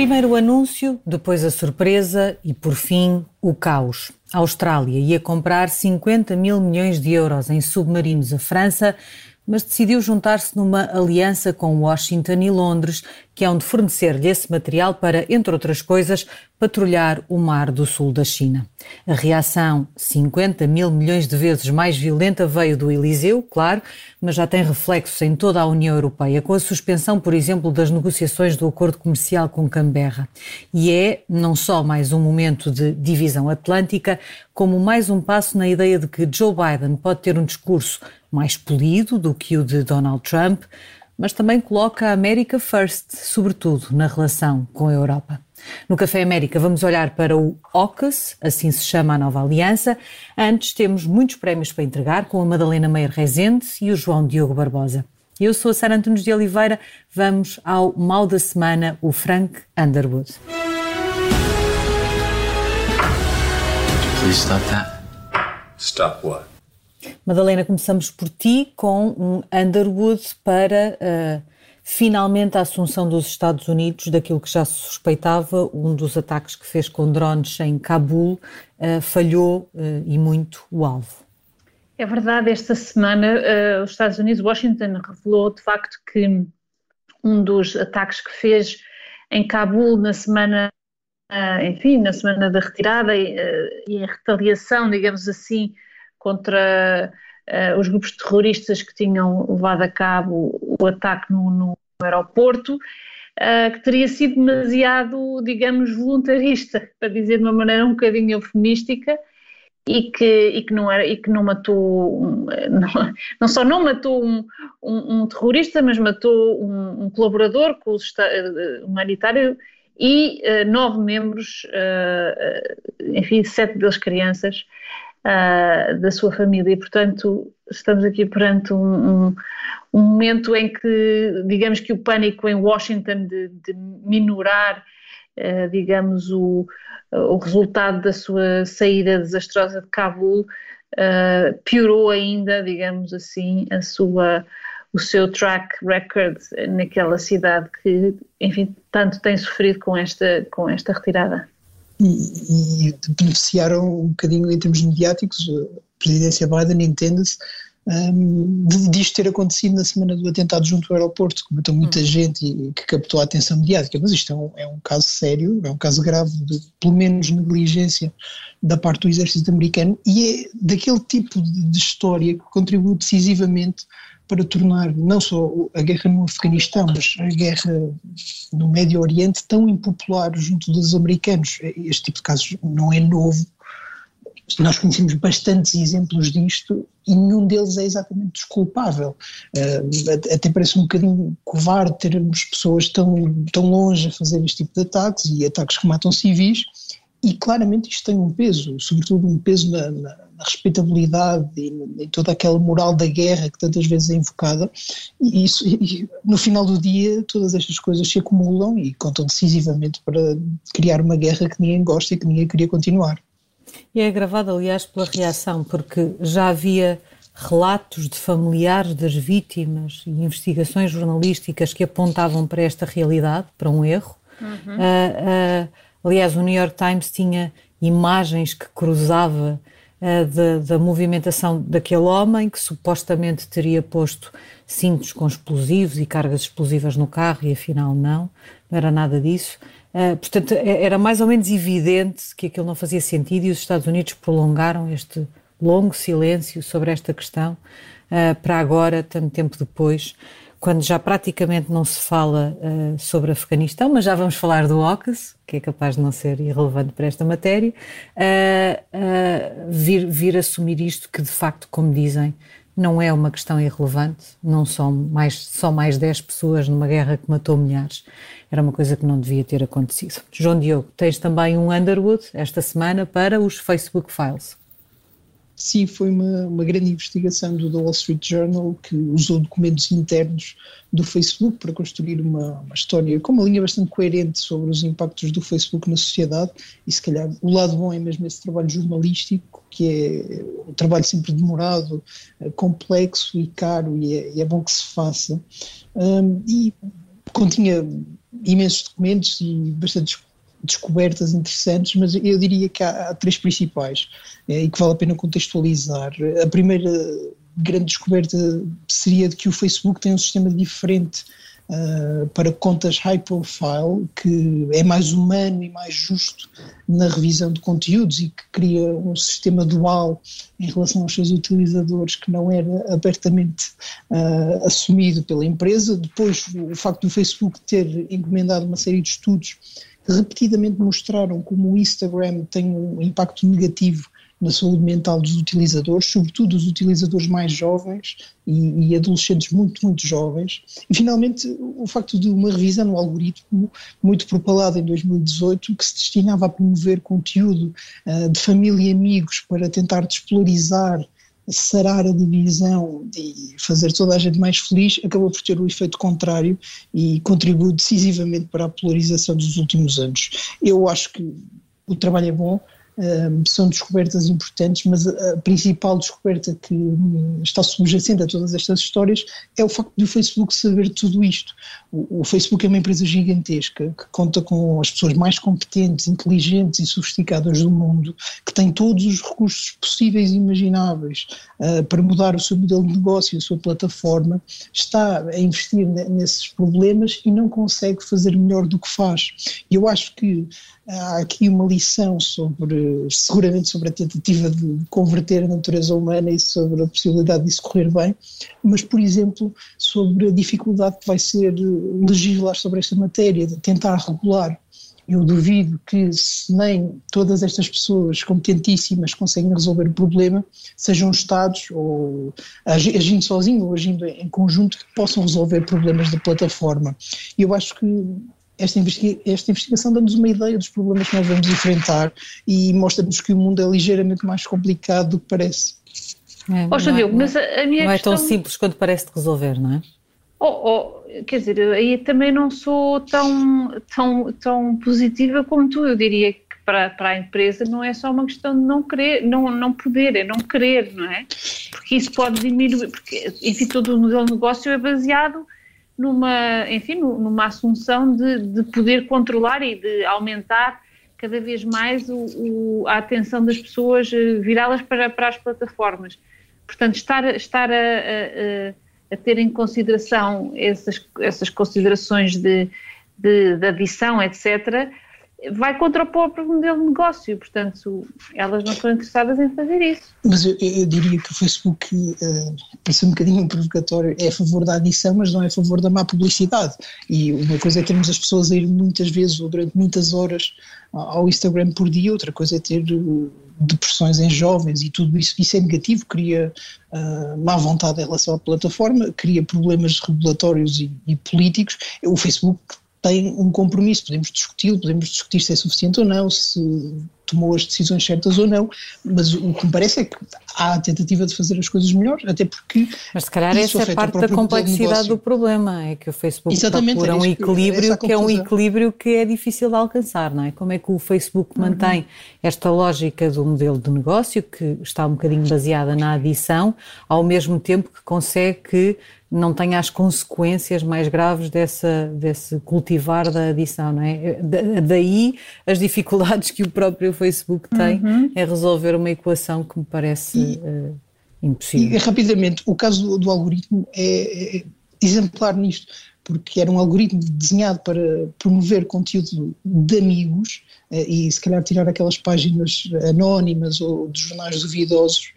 Primeiro o anúncio, depois a surpresa e, por fim, o caos. A Austrália ia comprar 50 mil milhões de euros em submarinos à França mas decidiu juntar-se numa aliança com Washington e Londres, que é onde fornecer-lhe esse material para, entre outras coisas, patrulhar o mar do sul da China. A reação 50 mil milhões de vezes mais violenta veio do Eliseu, claro, mas já tem reflexos em toda a União Europeia, com a suspensão, por exemplo, das negociações do acordo comercial com Canberra. E é não só mais um momento de divisão atlântica, como mais um passo na ideia de que Joe Biden pode ter um discurso mais polido do que o de Donald Trump, mas também coloca a América First, sobretudo na relação com a Europa. No Café América vamos olhar para o OCUS, assim se chama a nova aliança. Antes temos muitos prémios para entregar com a Madalena Meyer Rezende e o João Diogo Barbosa. Eu sou a Sara Antunes de Oliveira. Vamos ao mal da semana, o Frank Underwood. Please stop that. Stop what? Madalena, começamos por ti com um Underwood para uh, finalmente a assunção dos Estados Unidos daquilo que já se suspeitava, um dos ataques que fez com drones em Cabul uh, falhou uh, e muito o alvo. É verdade, esta semana os Estados Unidos, Washington, revelou de facto que um dos ataques que fez em Cabul na semana, enfim, na semana da retirada e, e em retaliação, digamos assim, contra uh, os grupos terroristas que tinham levado a cabo o ataque no, no aeroporto, uh, que teria sido demasiado, digamos, voluntarista, para dizer de uma maneira um bocadinho eufemística, e que, e que, não, era, e que não matou, não, não só não matou um, um, um terrorista, mas matou um, um colaborador com o eh, humanitário e uh, nove membros, uh, enfim, sete deles crianças, uh, da sua família. E, portanto, estamos aqui perante um, um, um, momento em que, digamos que o pânico em Washington de, de minorar, uh, digamos, o, o resultado da sua saída desastrosa de Cabul uh, piorou ainda, digamos assim, a sua o seu track record naquela cidade que, enfim, tanto tem sofrido com esta, com esta retirada e, e beneficiaram um bocadinho em termos mediáticos, a presidência Biden entende-se, um, disto ter acontecido na semana do atentado junto ao aeroporto, que matou muita hum. gente e que captou a atenção mediática, mas isto é um, é um caso sério, é um caso grave de, pelo menos, negligência da parte do exército americano e é daquele tipo de, de história que contribui decisivamente para tornar não só a guerra no Afeganistão, mas a guerra no Médio Oriente tão impopular junto dos americanos. Este tipo de casos não é novo. Nós conhecemos bastantes exemplos disto e nenhum deles é exatamente desculpável. Uh, até parece um bocadinho covarde termos pessoas tão, tão longe a fazer este tipo de ataques e ataques que matam civis, e claramente isto tem um peso, sobretudo um peso na, na, na respeitabilidade e em toda aquela moral da guerra que tantas vezes é invocada, e, isso, e no final do dia todas estas coisas se acumulam e contam decisivamente para criar uma guerra que ninguém gosta e que ninguém queria continuar. E é agravado, aliás, pela reação, porque já havia relatos de familiares das vítimas e investigações jornalísticas que apontavam para esta realidade, para um erro. Uhum. Uh, uh, Aliás, o New York Times tinha imagens que cruzava uh, da, da, movimentação daquele homem que supostamente teria posto cintos com explosivos e cargas explosivas no carro e afinal não, não era nada disso. Uh, portanto, é, era mais ou menos evidente que aquilo não fazia sentido e os Estados Unidos prolongaram este longo silêncio sobre esta questão uh, para agora, tanto tempo depois, quando já praticamente não se fala uh, sobre Afeganistão, mas já vamos falar do AUKUS, que é capaz de não ser irrelevante para esta matéria, uh, uh, vir, vir assumir isto que de facto, como dizem, não é uma questão irrelevante, não são mais, só mais 10 pessoas numa guerra que matou milhares. Era uma coisa que não devia ter acontecido. João Diogo, tens também um Underwood esta semana para os Facebook Files. Sim, foi uma, uma grande investigação do The Wall Street Journal que usou documentos internos do Facebook para construir uma, uma, história com uma linha bastante coerente sobre os impactos do Facebook na sociedade e se calhar o lado bom é mesmo esse trabalho jornalístico que é um trabalho sempre demorado, eh, complexo e caro e é, e é bom que se faça. Um, e continha imensos documentos e bastante descobertas interessantes, mas eu diria que há, há três principais é, e que vale a pena contextualizar. A primeira grande descoberta seria de que o Facebook tem um sistema diferente uh, para contas high profile, que é mais humano e mais justo na revisão de conteúdos e que cria um sistema dual em relação aos seus utilizadores que não era abertamente uh, assumido pela empresa. Depois, o facto do Facebook ter encomendado uma série de estudos repetidamente mostraram como o Instagram tem um impacto negativo na saúde mental dos utilizadores, sobretudo dos utilizadores mais jovens e, e, adolescentes muito, muito jovens. E, finalmente, o facto de uma revisão no algoritmo, muito propalada em 2018, que se destinava a promover conteúdo uh, de família e amigos para tentar despolarizar sarar a divisão e fazer toda a gente mais feliz, acabou por ter o efeito contrário e contribuiu decisivamente para a polarização dos últimos anos. Eu acho que o trabalho é bom, são descobertas importantes, mas a, principal descoberta que está subjacente a todas estas histórias é o facto do Facebook saber tudo isto. O, o, Facebook é uma empresa gigantesca que conta com as pessoas mais competentes, inteligentes e sofisticadas do mundo, que tem todos os recursos possíveis e imagináveis uh, para mudar o seu modelo de negócio, a sua plataforma, está a investir nesses problemas e não consegue fazer melhor do que faz. Eu acho que há aqui uma lição sobre, seguramente sobre a tentativa de converter a natureza humana e sobre a possibilidade disso correr bem, mas, por exemplo, sobre a dificuldade que vai ser legislar sobre esta matéria, de tentar regular. Eu duvido que se nem todas estas pessoas competentíssimas conseguem resolver o problema, sejam Estados ou agindo sozinho ou agindo em conjunto que possam resolver problemas da plataforma. Eu acho que esta, investiga esta investigação dá-nos uma ideia dos problemas que nós vamos enfrentar e mostra-nos que o mundo é ligeiramente mais complicado do que parece. É, oh, não, é, mas a, a minha não questão... é tão simples quanto parece de resolver, não é? Oh, oh, quer dizer, aí também não sou tão, tão, tão positiva como tu. Eu diria que para, para a empresa não é só uma questão de não querer, não, não poder, é não querer, não é? Porque isso pode diminuir, porque, enfim, todo o modelo de negócio é baseado numa, enfim, numa assunção de, de poder controlar e de aumentar cada vez mais o, o, a atenção das pessoas, eh, virá-las para, para as plataformas. Portanto, estar, estar a, a, a, ter em consideração essas, essas considerações de, de, de adição, etc., vai contra o próprio modelo de negócio, portanto, elas não estão interessadas em fazer isso. Mas eu, eu diria que o Facebook, uh, para ser um bocadinho provocatório, é a favor da adição, mas não é a favor da má publicidade. E uma coisa é termos as pessoas a ir muitas vezes ou durante muitas horas ao Instagram por dia, outra coisa é ter uh, depressões em jovens e tudo isso, isso é negativo, cria uh, má vontade em relação à plataforma, cria problemas regulatórios e, e políticos. O Facebook tem um compromisso, podemos discuti-lo, podemos discutir se é suficiente ou não, se tomou as decisões certas ou não, mas o que me parece é que há a tentativa de fazer as coisas melhor, até porque. Mas se calhar essa é parte da complexidade do problema, é que o Facebook Exatamente, procura um equilíbrio que é um equilíbrio que é difícil de alcançar, não é? Como é que o Facebook uhum. mantém esta lógica do modelo de negócio, que está um bocadinho baseada na adição, ao mesmo tempo que consegue que não tenha as consequências mais graves dessa, desse cultivar da adição, não é? daí as dificuldades que o próprio Facebook tem uhum. em resolver uma equação que me parece e, uh, impossível. E, rapidamente, o caso do, do algoritmo é, é exemplar nisto, porque era um algoritmo desenhado para promover conteúdo de amigos eh, e se calhar tirar aquelas páginas anónimas ou de jornais duvidosos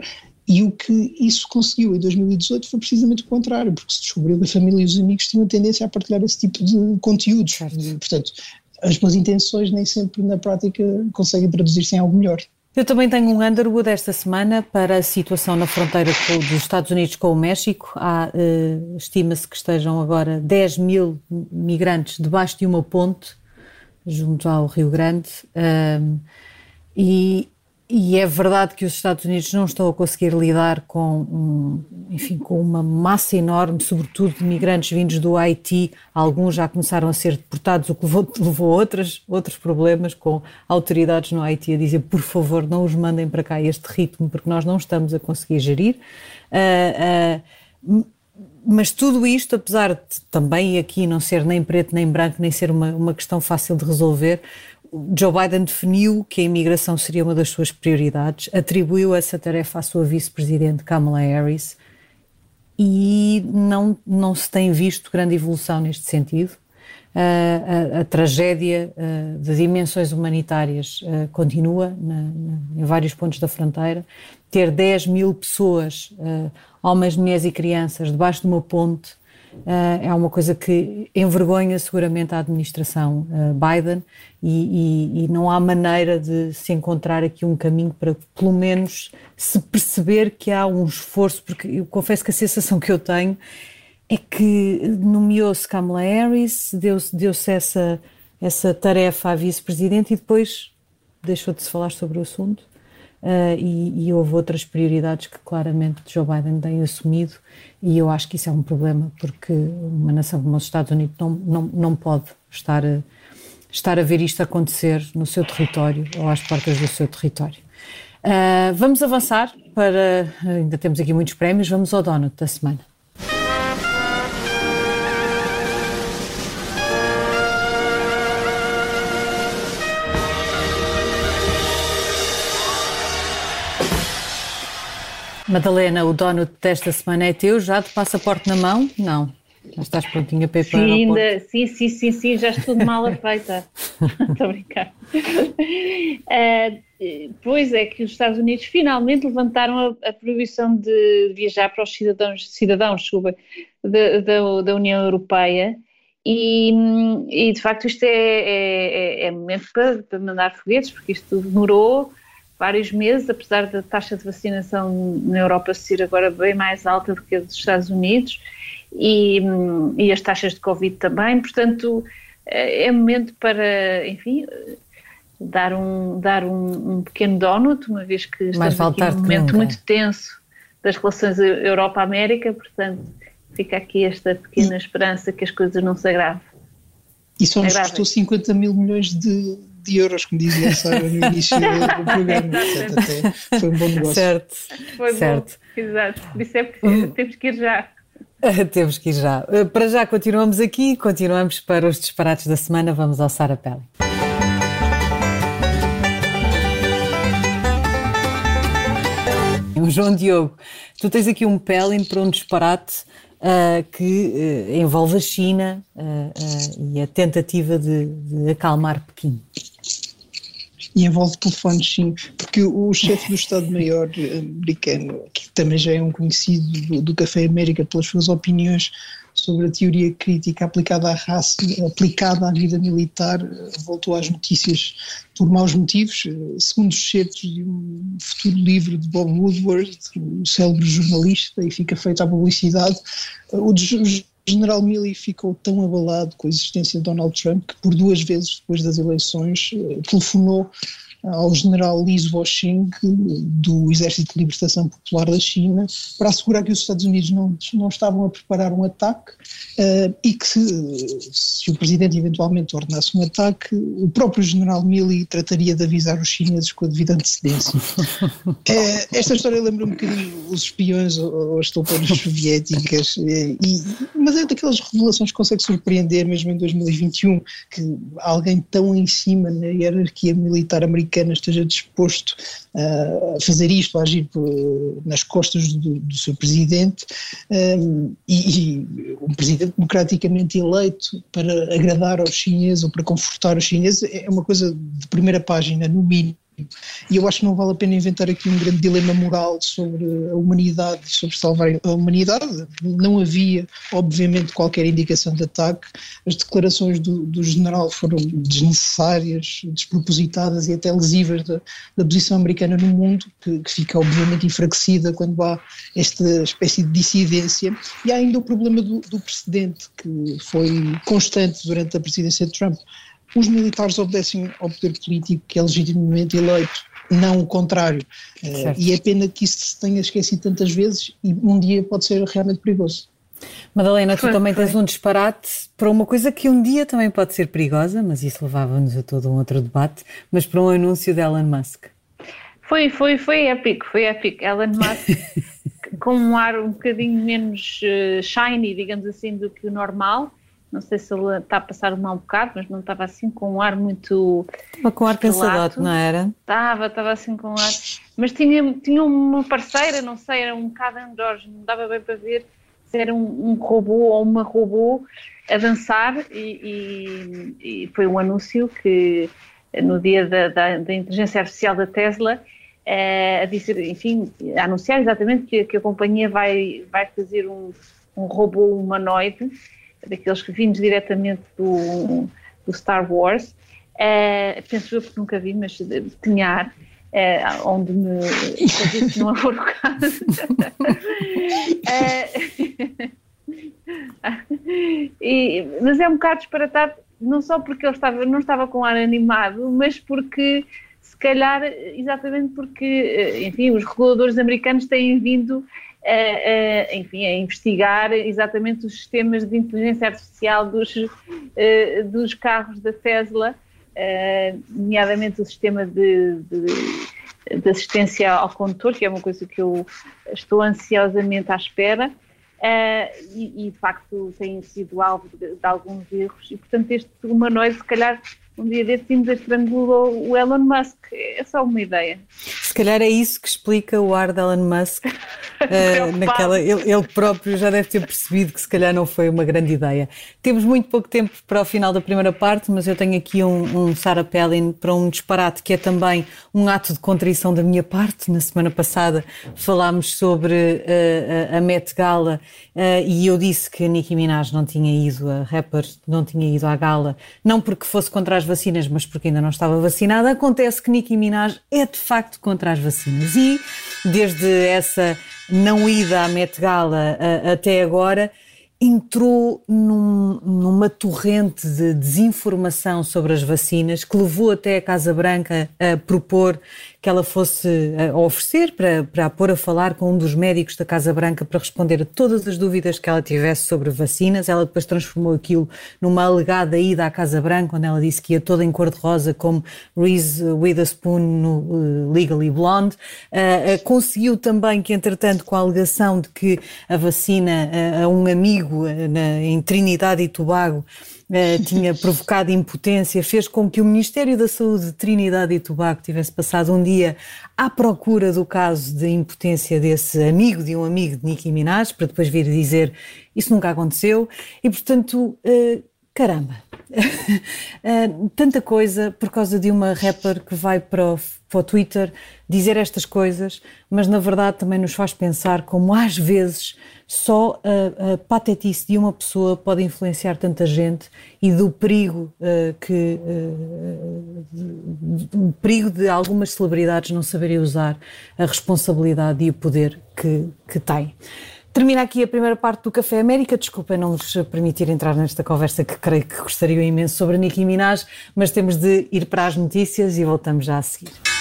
e o que isso conseguiu em 2018 foi precisamente o contrário, porque se descobriu que a família e os amigos tinham tendência a partilhar esse tipo de conteúdos. E, portanto, as boas intenções nem sempre na prática conseguem traduzir-se em algo melhor. Eu também tenho um Underwood esta semana para a situação na fronteira dos Estados Unidos com o México. Há, uh, estima-se que estejam agora 10 mil migrantes debaixo de uma ponte junto ao Rio Grande. E, e é verdade que os Estados Unidos não estão a conseguir lidar com, um, enfim, com uma massa enorme, sobretudo de migrantes vindos do Haiti. Alguns já começaram a ser deportados, o que levou, levou a outras, outros problemas, com autoridades no Haiti a dizer, por favor, não os mandem para cá este ritmo, porque nós não estamos a conseguir gerir. Uh, uh, mas tudo isto, apesar de também aqui não ser nem preto nem branco, nem ser uma, uma questão fácil de resolver, Joe Biden definiu que a imigração seria uma das suas prioridades, atribuiu essa tarefa à sua vice-presidente Kamala Harris e não, não se tem visto grande evolução neste sentido. Uh, a, a, tragédia uh, de dimensões humanitárias uh, continua na, na, em vários pontos da fronteira. Ter 10 mil pessoas, homens, mulheres e crianças, debaixo de uma ponte é uma coisa que envergonha seguramente a administração uh, Biden e, e, e, não há maneira de se encontrar aqui um caminho para, pelo menos, se perceber que há um esforço, porque eu confesso que a sensação que eu tenho é que nomeou-se Kamala Harris, deu-se deu essa, essa tarefa à vice-presidente e depois deixou de se falar sobre o assunto. Uh, e, e, houve outras prioridades que claramente Joe Biden tem assumido e eu acho que isso é um problema porque uma nação como os Estados Unidos não, não, não pode estar a, estar a ver isto acontecer no seu território ou às portas do seu território. Uh, vamos avançar para, ainda temos aqui muitos prémios, vamos ao donut da semana. Madalena, o dono desta semana é teu, já de passaporte na mão? Não. Já estás prontinha para ir para sim, ainda, sim, sim, sim, sim, já estou de mala feita. Estou a brincar. Uh, pois é que os Estados Unidos finalmente levantaram a, a proibição de viajar para os cidadãos, cidadãos desculpa, da, da, da União Europeia e, e, de facto isto é, é, é, é momento para, para mandar foguetes, porque isto demorou vários meses, apesar da taxa de vacinação na Europa ser agora bem mais alta do que a dos Estados Unidos e, e as taxas de Covid também, portanto é, é momento para, enfim, dar um, dar um, um pequeno donut, uma vez que estamos aqui num momento muito tenso das relações Europa-América, portanto fica aqui esta pequena esperança que as coisas não se agravem. E só nos custou 50 mil milhões de, de euros, como dizia a Sara no início do programa. Portanto, até foi um bom negócio. Certo. Foi certo. bom, exato. Isso é preciso, temos que ir já. Temos que ir já. Eh, para já continuamos aqui, continuamos para os disparates da semana, vamos alçar a pele. João Diogo, tu tens aqui um pelin para um disparate uh, que uh, envolve a China uh, e a tentativa de, de acalmar Pequim e envolve telefones sim, porque o chefe do Estado-Maior americano, que também já é um conhecido do, do Café América pelas suas opiniões sobre a teoria crítica aplicada à raça, aplicada à vida militar, voltou às notícias por maus motivos, segundo os certos de um futuro livro de Bob Woodward, o célebre jornalista, e fica feita a publicidade, o general Milley ficou tão abalado com a existência de Donald Trump que por duas vezes depois das eleições eh, telefonou ao general Li Zuoxing do Exército de Libertação Popular da China para assegurar que os Estados Unidos não, não estavam a preparar um ataque uh, e que se, se, o presidente eventualmente ordenasse um ataque, o próprio general Milley trataria de avisar os chineses com a devida antecedência. uh, esta história lembra um bocadinho os espiões ou, as tropas soviéticas, e, mas é daquelas revelações que consegue surpreender mesmo em 2021 que alguém tão em cima na hierarquia militar americana americana esteja disposto a fazer isto, a agir nas costas do, do seu presidente e, e, um presidente democraticamente eleito para agradar aos chineses ou para confortar os chineses é uma coisa de primeira página, no mínimo. E eu acho que não vale a pena inventar aqui um grande dilema moral sobre a humanidade, sobre salvar a humanidade. Não havia, obviamente, qualquer indicação de ataque. As declarações do, do general foram desnecessárias, despropositadas e até lesivas da, da posição americana no mundo, que, que, fica, obviamente, enfraquecida quando há esta espécie de dissidência. E há ainda o problema do, do precedente, que foi constante durante a presidência de Trump os militares obedecem ao poder político que é legitimamente eleito, não o contrário. Uh, e é pena que isso se tenha esquecido tantas vezes e um dia pode ser realmente perigoso. Madalena, tu também tens um disparate para uma coisa que um dia também pode ser perigosa, mas isso levava-nos a todo um outro debate, mas para um anúncio de Elon Musk. Foi, foi, foi épico, foi épico. Elon Musk com um ar um bocadinho menos uh, shiny, digamos assim, do que o normal. Não sei se ele está a passar um mau bocado, mas não estava assim com um ar muito. Estava com ar cansadote, não era? Estava, estava assim com um ar. Mas tinha, tinha uma parceira, não sei, era um bocado George, não dava bem para ver se era um, um robô ou uma robô a dançar e, e, e, foi um anúncio que no dia da, da, da inteligência artificial da Tesla é, a dizer, enfim, a anunciar exatamente que, que, a companhia vai, vai fazer um, um robô humanoide, daqueles que vindos diretamente do, do Star Wars, é, penso eu que nunca vi, mas tinha ar, é, onde me que não for o caso. e, mas é um bocado disparatado, não só porque ele estava, não estava com ar animado, mas porque se calhar exatamente porque, eh, enfim, os reguladores americanos têm vindo a, a, enfim, a investigar exatamente os sistemas de inteligência artificial dos, uh, dos carros da Tesla, uh, nomeadamente o sistema de, de, de, assistência ao condutor, que é uma coisa que eu estou ansiosamente à espera. Uh, e, e, de facto têm sido alvo de, de, alguns erros e portanto este humanoide se calhar um dia desses estrangulou o Elon Musk. É só uma ideia. Se calhar é isso que explica o ar de Elon Musk. uh, naquela, ele, ele, próprio já deve ter percebido que se calhar não foi uma grande ideia. Temos muito pouco tempo para o final da primeira parte, mas eu tenho aqui um, um Sarah Palin para um disparate que é também um ato de contrição da minha parte. Na semana passada falámos sobre uh, a Met Gala uh, e eu disse que a Nicki Minaj não tinha ido, a rapper não tinha ido à gala, não porque fosse contra as as vacinas, mas porque ainda não estava vacinada, acontece que Nicki Minaj é de facto contra as vacinas. E desde essa não ida à Met Gala até agora, entrou num, numa torrente de desinformação sobre as vacinas que levou até a Casa Branca a propor que ela fosse a oferecer para, para a pôr a falar com um dos médicos da Casa Branca para responder a todas as dúvidas que ela tivesse sobre vacinas. Ela depois transformou aquilo numa alegada ida à Casa Branca, onde ela disse que ia toda em cor-de-rosa, como Reese Witherspoon no uh, Legally Blonde. Uh, uh, conseguiu também que, entretanto, com a alegação de que a vacina a um amigo na, em Trinidade e Tobago eh, tinha provocado impotência, fez com que o Ministério da Saúde de Trinidade e Tobago tivesse passado um dia à procura do caso de impotência desse amigo de um amigo de Nicki Minaj, para depois vir dizer isso nunca aconteceu. E, portanto, uh, caramba, uh, tanta coisa por causa de uma rapper que vai para o, para o Twitter dizer estas coisas, mas na verdade também nos faz pensar como às vezes só a, a patetice de uma pessoa pode influenciar tanta gente e do perigo uh, que uh, o perigo de algumas celebridades não saberem usar a responsabilidade e o poder que, que têm. Termina aqui a primeira parte do Café América. Desculpem não nos permitir entrar nesta conversa que creio que gostariam imenso sobre Nicki Minaj, mas temos de ir para as notícias e voltamos já a seguir.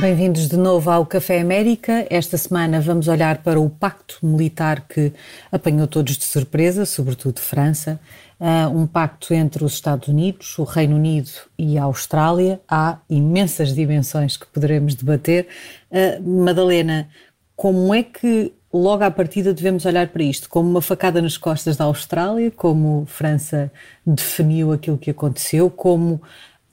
Bem-vindos de novo ao Café América. Esta semana vamos olhar para o pacto militar que apanhou todos de surpresa, sobretudo França. Uh, um pacto entre os Estados Unidos, o Reino Unido e a Austrália. Há imensas dimensões que poderemos debater. Uh, Madalena, como é que logo à partida devemos olhar para isto? Como uma facada nas costas da Austrália? Como França definiu aquilo que aconteceu? Como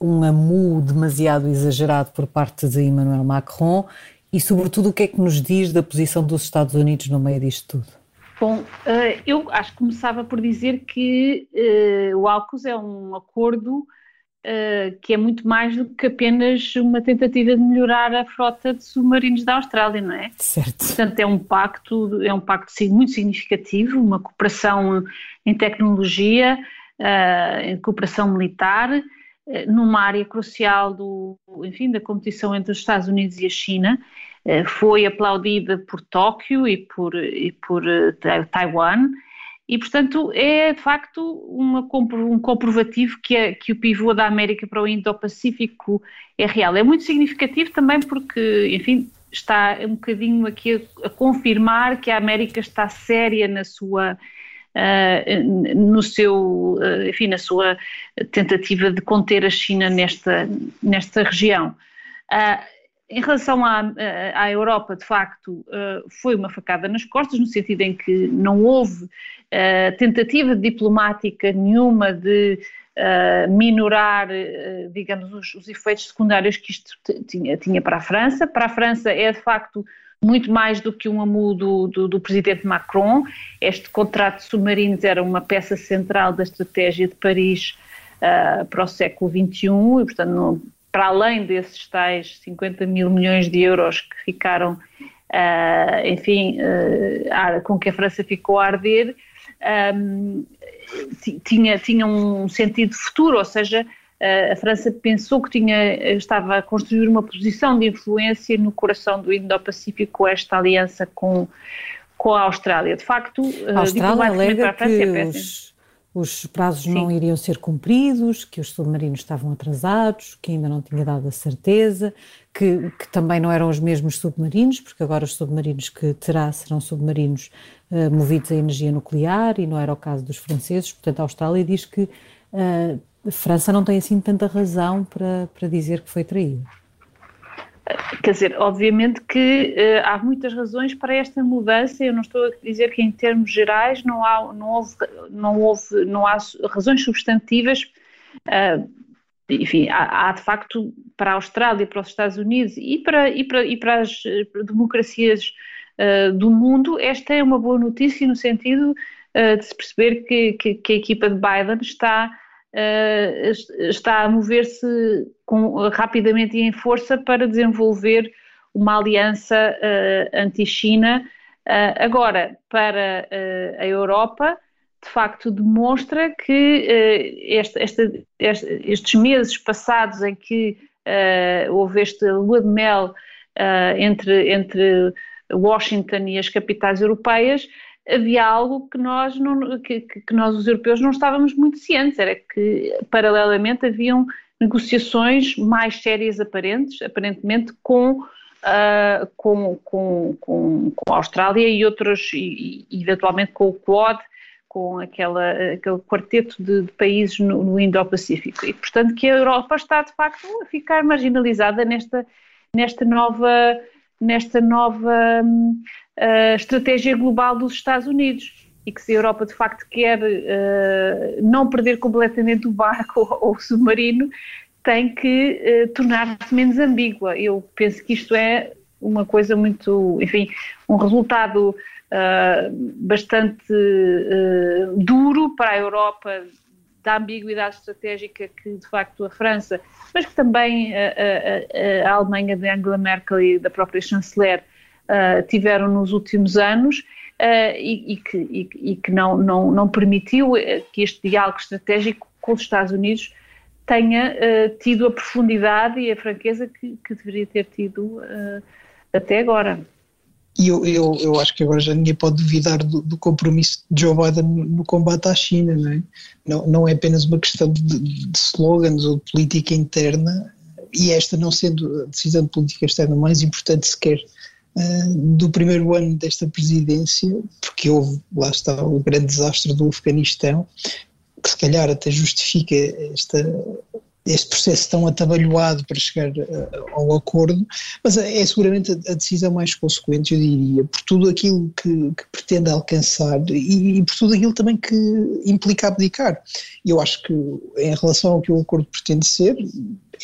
um amu demasiado exagerado por parte de Emmanuel Macron e, sobretudo, o que é que nos diz da posição dos Estados Unidos no meio disto tudo? Bom, eh, eu acho que começava por dizer que uh, o AUKUS é um acordo uh, que é muito mais do que apenas uma tentativa de melhorar a frota de submarinos da Austrália, não é? Certo. Portanto, é um pacto, é um pacto muito significativo, uma cooperação em tecnologia, em cooperação militar, eh, numa área crucial do, enfim, da competição entre os Estados Unidos e a China, eh, foi aplaudida por Tóquio e por, e por eh, Taiwan, e portanto é de facto uma, um comprovativo que, é, que o pivô da América para o Indo-Pacífico é real. É muito significativo também porque, enfim, está um bocadinho aqui a, a confirmar que a América está séria na sua uh, no seu, uh, enfim, na sua tentativa de conter a China nesta, nesta região. Uh, em relação à, à, Europa, de facto, foi uma facada nas costas, no sentido em que não houve tentativa diplomática nenhuma de minorar, digamos, os, os, efeitos secundários que isto tinha, tinha para a França. Para a França é, de facto, muito mais do que um amu do, do, presidente Macron. Este contrato de submarinos era uma peça central da estratégia de Paris uh, para o século XXI e, portanto, não, para além desses tais 50 mil milhões de euros que ficaram, uh, enfim, uh, com que a França ficou a arder, um, tinha, tinha um sentido futuro, ou seja, a França pensou que tinha, estava a construir uma posição de influência no coração do Indo-Pacífico, esta aliança com, com a Austrália. De facto, a Austrália alega que é os, os prazos Sim. não iriam ser cumpridos, que os submarinos estavam atrasados, que ainda não tinha dado a certeza, que, que, também não eram os mesmos submarinos, porque agora os submarinos que terá serão submarinos uh, movidos a energia nuclear e não era o caso dos franceses. Portanto, a Austrália diz que uh, a França não tem assim tanta razão para, para dizer que foi traída. Quer dizer, obviamente que uh, há muitas razões para esta mudança. Eu não estou a dizer que em termos gerais não há, não houve, não houve, não há razões substantivas. Uh, enfim, há, há, de facto para a Austrália, para os Estados Unidos e para, e para, e para as democracias uh, do mundo, esta é uma boa notícia no sentido de se perceber que, que, que a equipa de Biden está uh, está a mover-se rapidamente e em força para desenvolver uma aliança uh, anti-China. Uh, agora, para a Europa, de facto demonstra que este, este, este, estes meses passados em que houve este lua de mel entre, entre Washington e as capitais europeias, havia algo que nós, não, que, que, nós os europeus não estávamos muito cientes, era que paralelamente haviam negociações mais sérias aparentes, aparentemente com, uh, com, com, com, com, a Austrália e outros, e, e, eventualmente com o Quad, com aquela, aquele quarteto de, de países no, no Indo-Pacífico. E, portanto, que a Europa está, de facto, a ficar marginalizada nesta, nesta nova nesta nova uh, estratégia global dos Estados Unidos e que se a Europa de facto quer uh, não perder completamente o barco ou, o submarino, tem que uh, tornar-se menos ambígua. Eu penso que isto é uma coisa muito, enfim, um resultado uh, bastante duro para a Europa da ambiguidade estratégica que de facto a França, mas que também a, a, a Alemanha de Angela Merkel e da própria chanceler uh, tiveram nos últimos anos uh, e, e, que, e, e, que, não, não, não permitiu eh, que este diálogo estratégico com os Estados Unidos tenha uh, tido a profundidade e a franqueza que, que deveria ter tido até agora. E eu, eu, eu acho que agora já ninguém pode duvidar do, do compromisso de Joe Biden no, combate à China, não é? Não, não é apenas uma questão de, de slogans ou de política interna, e esta não sendo a decisão de política externa mais importante sequer uh, do primeiro ano desta presidência, porque houve, lá está, o grande desastre do Afeganistão, que se calhar até justifica esta este processo tão atabalhoado para chegar uh, ao acordo, mas é seguramente a, a, decisão mais consequente, eu diria, por tudo aquilo que, que pretende alcançar e, e, por tudo aquilo também que implica abdicar. Eu acho que, em relação ao que o acordo pretende ser,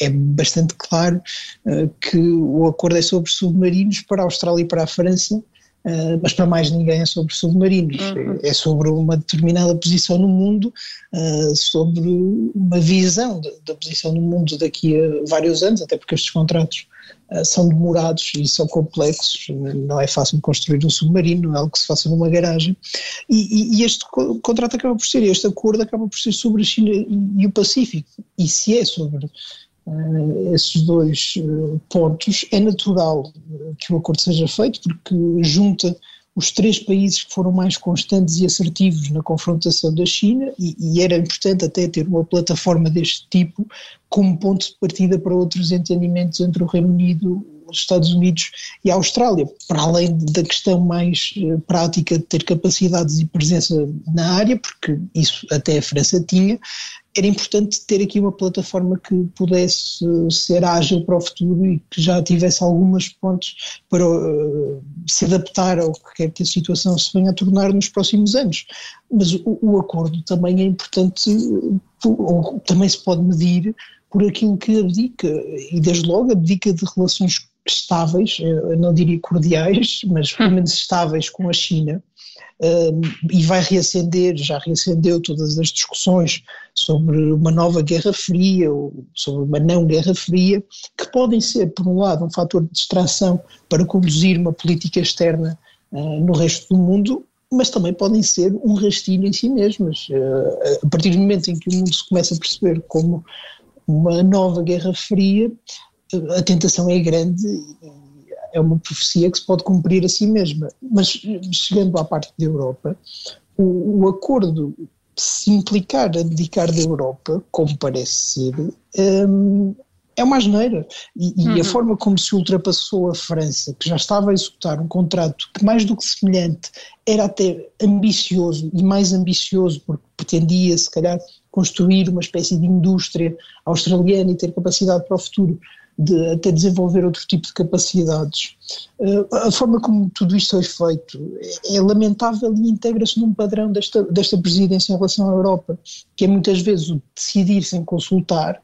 é bastante claro uh, que o acordo é sobre submarinos para a Austrália e para a França, Uh, mas para mais ninguém é sobre submarinos, uhum. é, é, sobre uma determinada posição no mundo, uh, sobre uma visão da posição no mundo daqui a vários anos, até porque estes contratos uh, são demorados e são complexos, não é fácil construir um submarino, não é algo que se faça numa garagem, e, e, e este contrato acaba por ser, este acordo acaba por ser sobre a China e o Pacífico, e se é sobre uh, esses dois uh, pontos, é natural que o acordo seja feito, porque junta os três países que foram mais constantes e assertivos na confrontação da China, e, e, era importante até ter uma plataforma deste tipo como ponto de partida para outros entendimentos entre o Reino Unido, Estados Unidos e a Austrália, para além da questão mais uh, prática de ter capacidades e presença na área, porque isso até a França tinha, era importante ter aqui uma plataforma que pudesse ser ágil para o futuro e que já tivesse algumas pontos para uh, se adaptar ao que quer que a situação se venha a tornar nos próximos anos. Mas o, o acordo também é importante, ou também se pode medir por aquilo que abdica, e desde logo abdica de relações estáveis, eu não diria cordiais, mas pelo menos estáveis com a China, e vai reacender, já reacendeu todas as discussões sobre uma nova Guerra Fria ou sobre uma não Guerra Fria, que podem ser, por um lado, um fator de distração para conduzir uma política externa uh, no resto do mundo, mas também podem ser um rastilho em si mesmas. Uh, a partir do momento em que o mundo se começa a perceber como uma nova Guerra Fria, a tentação é grande é uma profecia que se pode cumprir a si mesma. Mas chegando à parte da Europa, o, o acordo se implicar a dedicar da Europa, como parece ser, um, é uma asneira. E, e uhum. a forma como se ultrapassou a França, que já estava a executar um contrato que, mais do que semelhante, era até ambicioso e mais ambicioso, porque pretendia, se calhar, construir uma espécie de indústria australiana e ter capacidade para o futuro de até desenvolver outro tipo de capacidades. Uh, a forma como tudo isto foi feito é, é lamentável e integra-se num padrão desta, desta presidência em relação à Europa, que é muitas vezes o decidir sem consultar,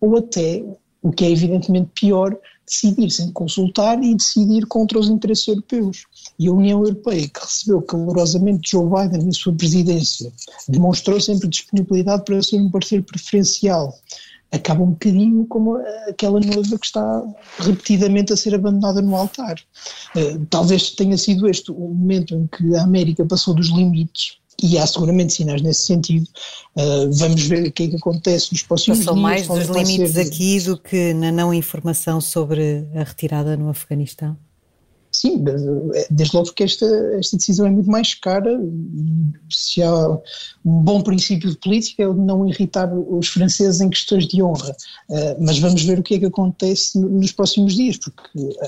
ou até, o que é evidentemente pior, decidir sem consultar e decidir contra os interesses europeus. E a União Europeia, que recebeu calorosamente Joe Biden na sua presidência, demonstrou sempre disponibilidade para ser um parceiro preferencial acaba um bocadinho como aquela noiva que está repetidamente a ser abandonada no altar. Uh, talvez tenha sido este o momento em que a América passou dos limites e há seguramente sinais nesse sentido. Uh, vamos ver o que é que acontece nos próximos Passou dias. Mais dos limites ser... aqui do que na não informação sobre a retirada no Afeganistão? Sim, eh, desde logo que esta, esta decisão é muito mais cara se há um bom princípio de política é o de não irritar os franceses em questões de honra, uh, mas vamos ver o que é que acontece nos próximos dias, porque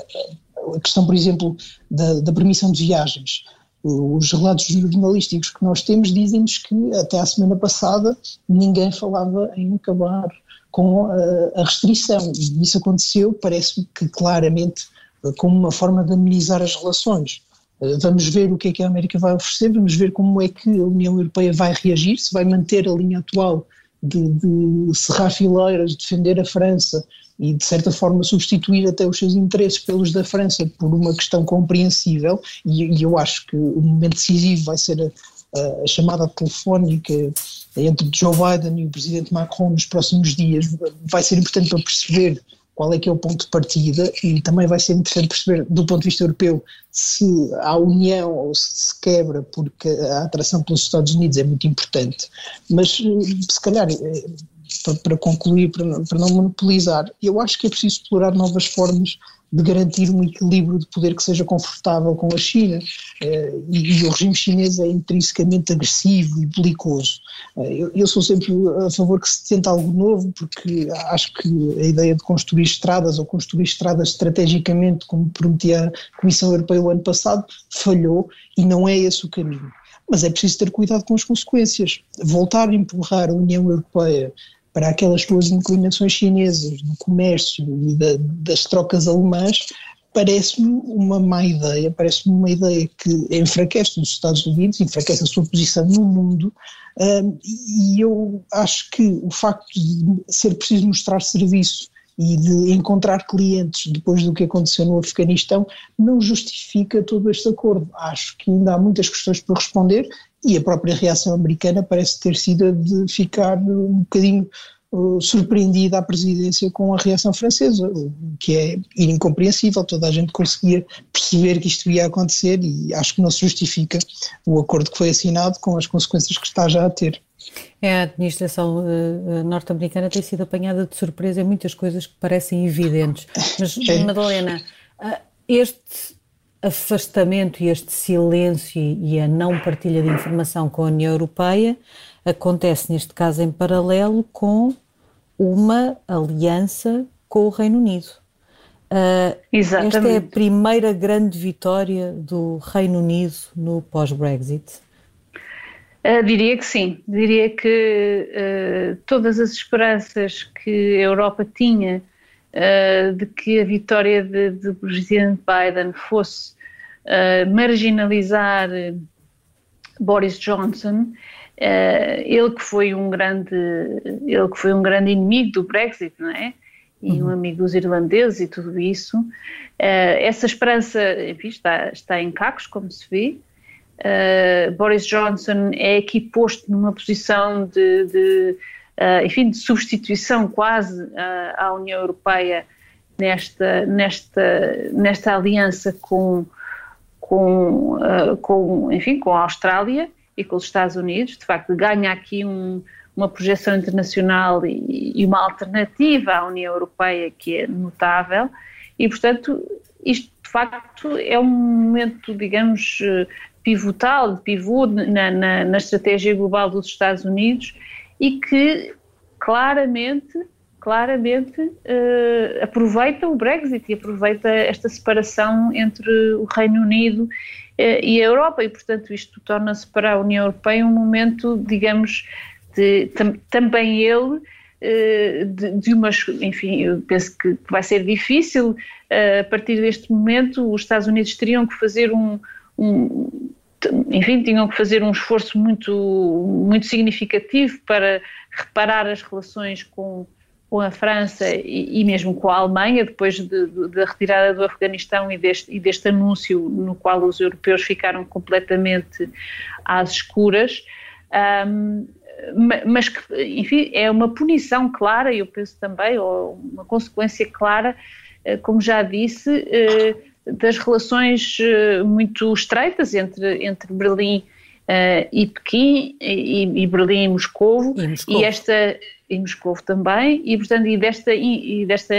a questão, por exemplo, da, da permissão de viagens, os relatos jornalísticos que nós temos dizem-nos que até à semana passada ninguém falava em acabar com a, a restrição, isso aconteceu, parece-me que claramente como uma forma de amenizar as relações. Eh, vamos ver o que é que a América vai oferecer, vamos ver como é que a União Europeia vai reagir, se vai manter a linha atual de, de cerrar fileiras, defender a França e de certa forma substituir até os seus interesses pelos da França por uma questão compreensível e, e eu acho que o momento decisivo vai ser a, a, chamada telefónica entre Joe Biden e o presidente Macron nos próximos dias vai ser importante para perceber qual é que é o ponto de partida e também vai ser interessante perceber do ponto de vista europeu se há união ou se se quebra porque a atração pelos Estados Unidos é muito importante, mas eh, se calhar eh, para, concluir, para não, monopolizar, eu acho que é preciso explorar novas formas de garantir um equilíbrio de poder que seja confortável com a China. Eh, e, o regime chinês é intrinsecamente agressivo e belicoso. Eh, eu, sou sempre a favor que se tente algo novo, porque acho que a ideia de construir estradas ou construir estradas estrategicamente, como prometia a Comissão Europeia o ano passado, falhou e não é esse o caminho. Mas é preciso ter cuidado com as consequências. Voltar a empurrar a União Europeia para aquelas suas inclinações chinesas no comércio e da, das trocas alemãs, parece-me uma má ideia, parece-me uma ideia que enfraquece os Estados Unidos, enfraquece a sua posição no mundo, um, e eu acho que o facto de ser preciso mostrar serviço e de encontrar clientes depois do que aconteceu no Afeganistão não justifica todo este acordo. Acho que ainda há muitas questões para responder e a própria reação americana parece ter sido a de ficar um bocadinho uh, surpreendida à presidência com a reação francesa, o que é incompreensível, toda a gente conseguia perceber que isto ia acontecer e acho que não se justifica o acordo que foi assinado com as consequências que está já a ter. É, a administração uh, norte-americana tem sido apanhada de surpresa em muitas coisas que parecem evidentes. Mas, é. Madalena, uh, este afastamento e este silêncio e a não partilha de informação com a União Europeia acontece, neste caso, em paralelo com uma aliança com o Reino Unido. Uh, Exatamente. Esta é a primeira grande vitória do Reino Unido no pós-Brexit? Uh, diria que sim. Diria que uh, todas as esperanças que a Europa tinha de que a vitória do presidente Biden fosse marginalizar Boris Johnson, ele que foi um grande, ele que foi um grande inimigo do Brexit, não é? e um uhum. amigo dos irlandeses e tudo isso. Uh, essa esperança enfim, está, está em cacos, como se vê. Uh, Boris Johnson é aqui posto numa posição de, de uh, enfim, de substituição quase à União Europeia nesta, nesta, nesta aliança com, com, com, enfim, com a Austrália e com os Estados Unidos. De facto, ganha aqui um, uma projeção internacional e, e, uma alternativa à União Europeia que é notável e, portanto, isto de facto é um momento, digamos, pivotal, de pivô na, na, na estratégia global dos Estados Unidos e que claramente claramente uh, aproveita o Brexit e aproveita esta separação entre o Reino Unido uh, e a Europa. E, portanto, isto torna-se para a União Europeia um momento, digamos, de, tam, também ele eh, de, de umas, enfim, eu penso que vai ser difícil a partir deste momento, os Estados Unidos teriam que fazer um, um enfim, tinham que fazer um esforço muito, muito significativo para reparar as relações com, com a França e, e mesmo com a Alemanha, depois da retirada do Afeganistão e deste, e deste anúncio no qual os europeus ficaram completamente às escuras. Um, mas que, enfim, é uma punição clara, eu penso também, ou uma consequência clara, eh, como já disse, eh, das relações eh, muito estreitas entre, entre Berlim e Pequim, e, e Berlim e Moscovo, e, Moscou. e esta e Moscovo também, e portanto e desta, e desta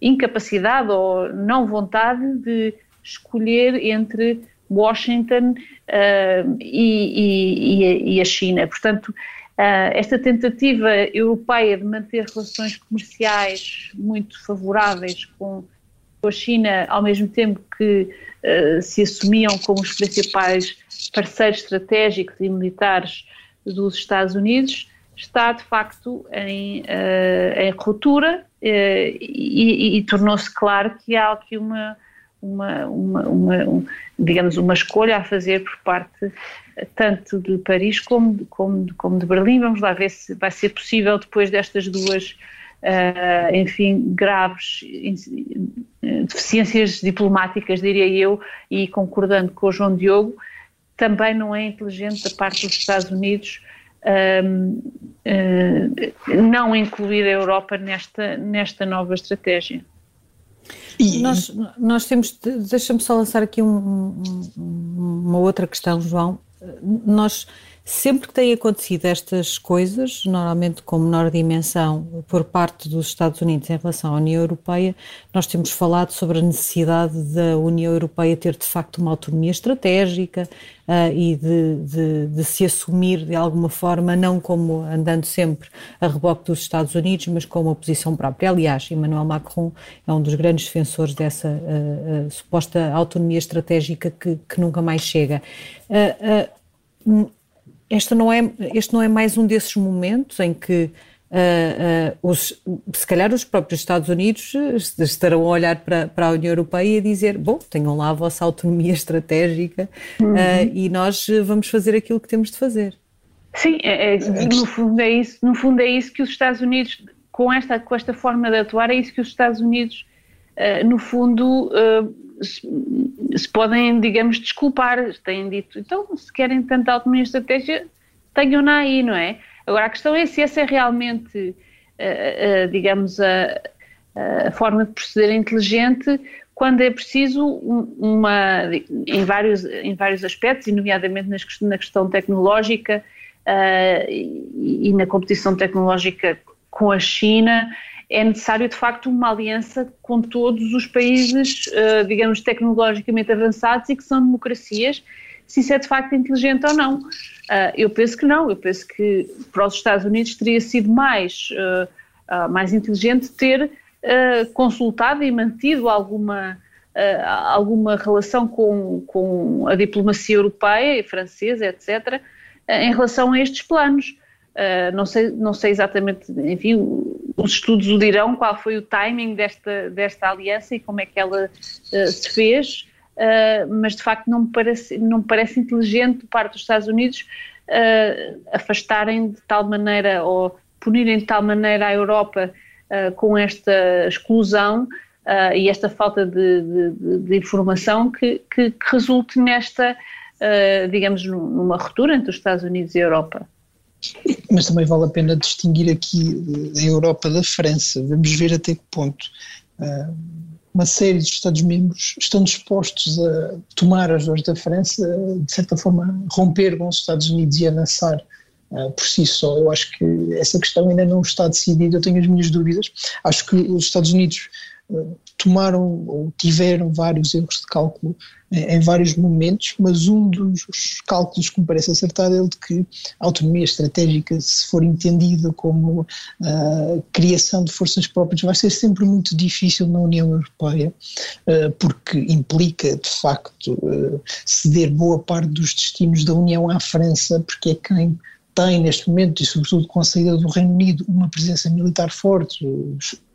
incapacidade ou não vontade de escolher entre Washington uh, e, e, e, a China. Portanto, uh, esta tentativa europeia de manter relações comerciais muito favoráveis com, com a China, ao mesmo tempo que uh, se assumiam como os principais parceiros estratégicos e militares dos Estados Unidos, está de facto em, em ruptura e, e tornou-se claro que há aqui uma uma, uma, uma um, digamos, uma escolha a fazer por parte tanto de Paris como, como, como de Berlim. Vamos lá ver se vai ser possível depois destas duas, uh, enfim, graves deficiências diplomáticas, diria eu, e concordando com o João Diogo, também não é inteligente da parte dos Estados Unidos uh, uh, não incluir a Europa nesta, nesta nova estratégia. E... Nós, nós temos, deixa-me só lançar aqui um, um, uma outra questão, João. Nós Sempre que têm acontecido estas coisas, normalmente com menor dimensão por parte dos Estados Unidos em relação à União Europeia, nós temos falado sobre a necessidade da União Europeia ter de facto uma autonomia estratégica uh, e de, de, de, se assumir de alguma forma, não como andando sempre a reboque dos Estados Unidos, mas com uma posição própria. Aliás, Emmanuel Macron é um dos grandes defensores dessa uh, uh, suposta autonomia estratégica que, que nunca mais chega este não é, este não é mais um desses momentos em que uh, uh, os, se calhar os próprios Estados Unidos estarão a olhar para, para a União Europeia e a dizer, bom, tenham lá a vossa autonomia estratégica uhum. uh, e nós vamos fazer aquilo que temos de fazer. Sim, é, é, no, fundo é isso, no fundo é isso que os Estados Unidos, com esta, com esta forma de atuar, é isso que os Estados Unidos, no fundo, se podem, digamos, desculpar, têm dito, então se querem tanta autonomia estratégia, tenham-na aí, não é? Agora a questão é se essa é realmente, uh, uh, digamos, a, a, forma de proceder inteligente quando é preciso uma, em vários, em vários aspectos, e nomeadamente na questão tecnológica uh, e, e na competição tecnológica com a China, é necessário de facto uma aliança com todos os países, uh, digamos, tecnologicamente avançados e que são democracias, se isso é de facto inteligente ou não. Uh, eu penso que não, eu penso que para os Estados Unidos teria sido mais, uh, mais inteligente ter consultado e mantido alguma, alguma relação com, com a diplomacia europeia e francesa, etc., em relação a estes planos. Não, sei, não sei exatamente, enfim, os estudos o dirão qual foi o timing desta, desta aliança e como é que ela se fez, mas de facto não me parece, não me parece inteligente, parte dos Estados Unidos, afastarem de tal maneira ou punirem de tal maneira a Europa uh, com esta exclusão uh, e esta falta de, de, de informação que, que, que, resulte nesta, uh, digamos, numa ruptura entre os Estados Unidos e a Europa. Mas também vale a pena distinguir aqui a Europa da França. Vamos ver até que ponto uma série de Estados-membros estão dispostos a tomar as dores da França, de certa forma romper com os Estados Unidos e avançar por si só. Eu acho que essa questão ainda não está decidida, eu tenho as minhas dúvidas. Acho que os Estados Unidos tomaram ou tiveram vários erros de cálculo em, em vários momentos, mas um dos cálculos que me parece acertado é o de que a autonomia estratégica, se for entendida como uh, criação de forças próprias, vai ser sempre muito difícil na União Europeia, uh, porque implica, de facto, ceder boa parte dos destinos da União à França, porque é quem tem neste momento, e sobretudo com a saída do Reino Unido, uma presença militar forte,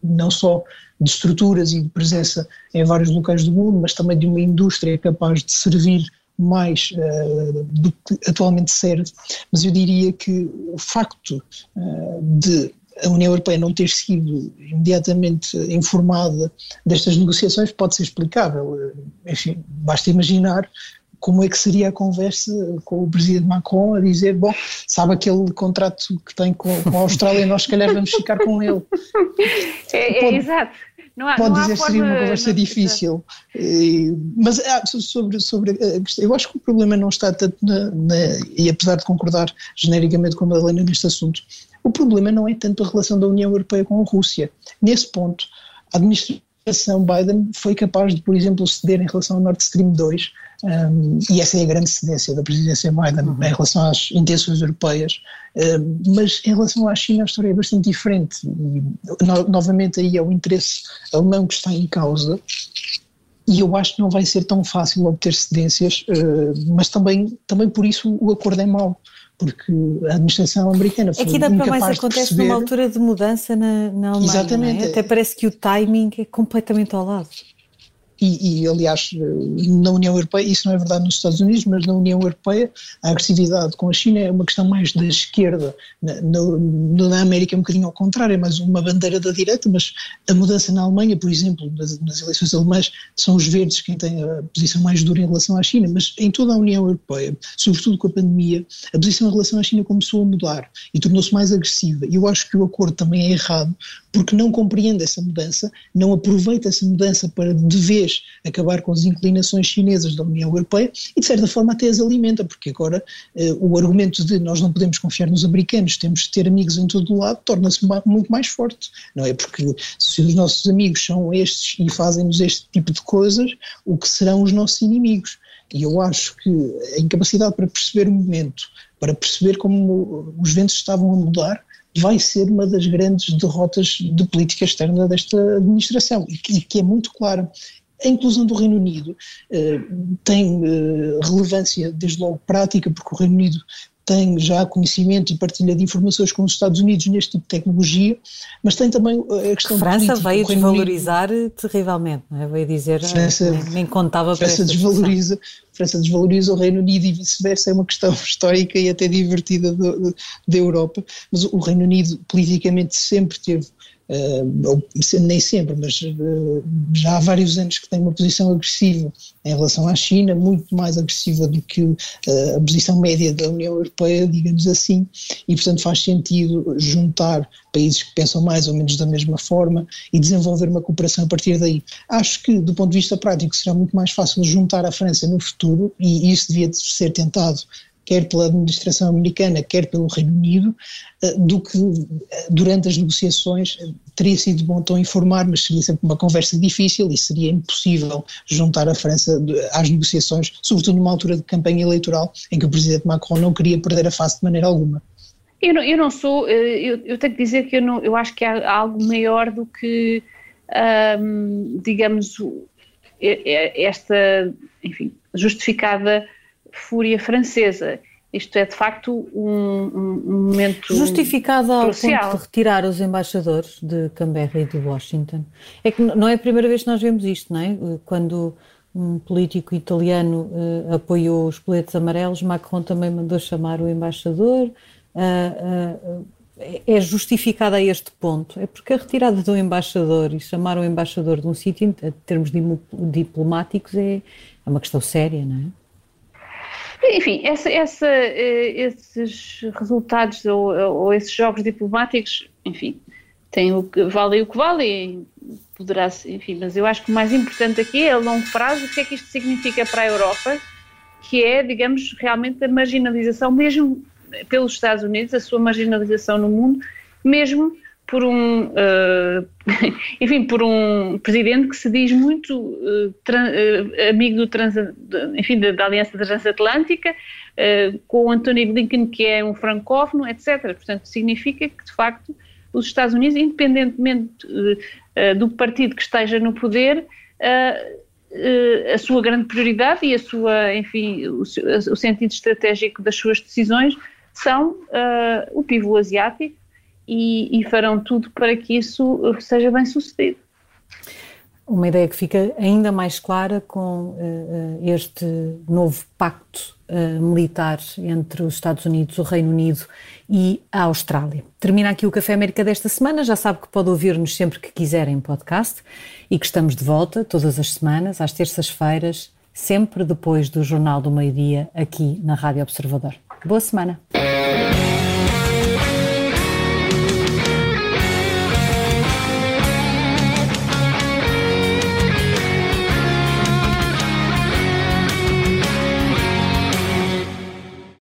não só de estruturas e de presença em vários locais do mundo, mas também de uma indústria capaz de servir mais uh, do que atualmente serve. Mas eu diria que o facto uh, de a União Europeia não ter sido imediatamente informada destas negociações pode ser explicável. Enfim, basta imaginar como é que seria a conversa com o presidente Macron a dizer, bom, sabe aquele contrato que tem com, a Austrália nós se calhar vamos ficar com ele. É, é exato. Não há, pode não dizer que seria uma conversa difícil, e, mas ah, sobre, sobre a questão, eu acho que o problema não está tanto na, na, e apesar de concordar genericamente com a Madalena neste assunto, o problema não é tanto a relação da União Europeia com a Rússia. Nesse ponto, a administração Biden foi capaz de, por exemplo, ceder em relação ao Nord Stream 2 um, e essa é a grande cedência da presidência Biden uhum. em relação às intenções europeias. Um, mas em relação à China a história é bastante diferente. No, novamente aí é o interesse alemão que está em causa. E eu acho que não vai ser tão fácil obter cedências, uh, mas também, também por isso o acordo é mau porque a administração americana foi Aqui dá para mais acontece perceber... numa altura de mudança na, na Alemanha, é? Exatamente. É? Até parece que o timing é completamente ao lado. E, e, aliás, na União Europeia, isso não é verdade nos Estados Unidos, mas na União Europeia a agressividade com a China é uma questão mais da esquerda. Na, na, na América é um bocadinho ao contrário, é mais uma bandeira da direita, mas a mudança na Alemanha, por exemplo, nas, nas eleições alemãs, são os verdes quem têm a posição mais dura em relação à China, mas em toda a União Europeia, sobretudo com a pandemia, a posição em relação à China começou a mudar e tornou-se mais agressiva. E eu acho que o acordo também é errado, porque não compreende essa mudança, não aproveita essa mudança para de acabar com as inclinações chinesas da União Europeia e de certa forma até as alimenta, porque agora eh, o argumento de nós não podemos confiar nos americanos, temos de ter amigos em todo o lado, torna-se muito mais forte, não é? Porque se os nossos amigos são estes e fazem-nos este tipo de coisas, o que serão os nossos inimigos? E eu acho que a incapacidade para perceber o momento, para perceber como os ventos estavam a mudar, vai ser uma das grandes derrotas de política externa desta administração e que, que é muito clara. A inclusão do Reino Unido eh, tem eh, relevância, desde logo prática, porque o Reino Unido tem já conhecimento e partilha de informações com os Estados Unidos neste tipo de tecnologia, mas tem também eh, a questão a França política, veio desvalorizar Unido, terrivelmente, não é? veio dizer, França, nem, nem contava França desvaloriza, França desvaloriza o Reino Unido e vice-versa, é uma questão histórica e até divertida da Europa, mas o Reino Unido politicamente sempre teve Uh, nem sempre, mas uh, já há vários anos que tem uma posição agressiva em relação à China, muito mais agressiva do que uh, a posição média da União Europeia, digamos assim, e portanto faz sentido juntar países que pensam mais ou menos da mesma forma e desenvolver uma cooperação a partir daí. Acho que, do ponto de vista prático, será muito mais fácil juntar a França no futuro, e isso devia ser tentado quer pela administração americana, quer pelo Reino Unido, eh, do que eh, durante as negociações eh, teria sido bom tão informar, mas seria sempre uma conversa difícil e seria impossível juntar a França às negociações, sobretudo numa altura de campanha eleitoral em que o presidente Macron não queria perder a face de maneira alguma. Eu não, eu não sou, eu, eu, tenho que dizer que eu, não, eu acho que há algo maior do que um, digamos, esta, enfim, justificada fúria francesa. Isto é de facto um, um, momento. Justificada ao crucial. ponto de retirar os embaixadores de Canberra e de Washington. É que não é a primeira vez que nós vemos isto, não é? Quando um político italiano uh, apoiou os coletes amarelos, Macron também mandou chamar o embaixador. Uh, uh, é justificada a este ponto? É porque a retirada do embaixador e chamar o embaixador de um sítio, em termos diplomáticos, é, é uma questão séria, não é? Enfim, essa, essa, eh, esses resultados ou, ou, esses jogos diplomáticos, enfim, tem o que vale o que vale, poderá, enfim, mas eu acho que o mais importante aqui é a longo prazo, o que é que isto significa para a Europa, que é, digamos, realmente a marginalização, mesmo pelos Estados Unidos, a sua marginalização no mundo, mesmo por um, uh, enfim, por um presidente que se diz muito uh, uh, amigo do trans, enfim, da, da Aliança Transatlântica, com o Anthony Blinken que é um francófono, etc. Portanto, significa que de facto os Estados Unidos, independentemente do partido que esteja no poder, a sua grande prioridade e a sua, enfim, o, o sentido estratégico das suas decisões são o pivô asiático e, e, farão tudo para que isso seja bem sucedido. Uma ideia que fica ainda mais clara com uh, este novo pacto uh, militar entre os Estados Unidos, o Reino Unido e a Austrália. Termina aqui o Café América desta semana. Já sabe que pode ouvir-nos sempre que quiser em podcast e que estamos de volta todas as semanas, às terças-feiras, sempre depois do Jornal do Meio-Dia, aqui na Rádio Observador. Boa semana.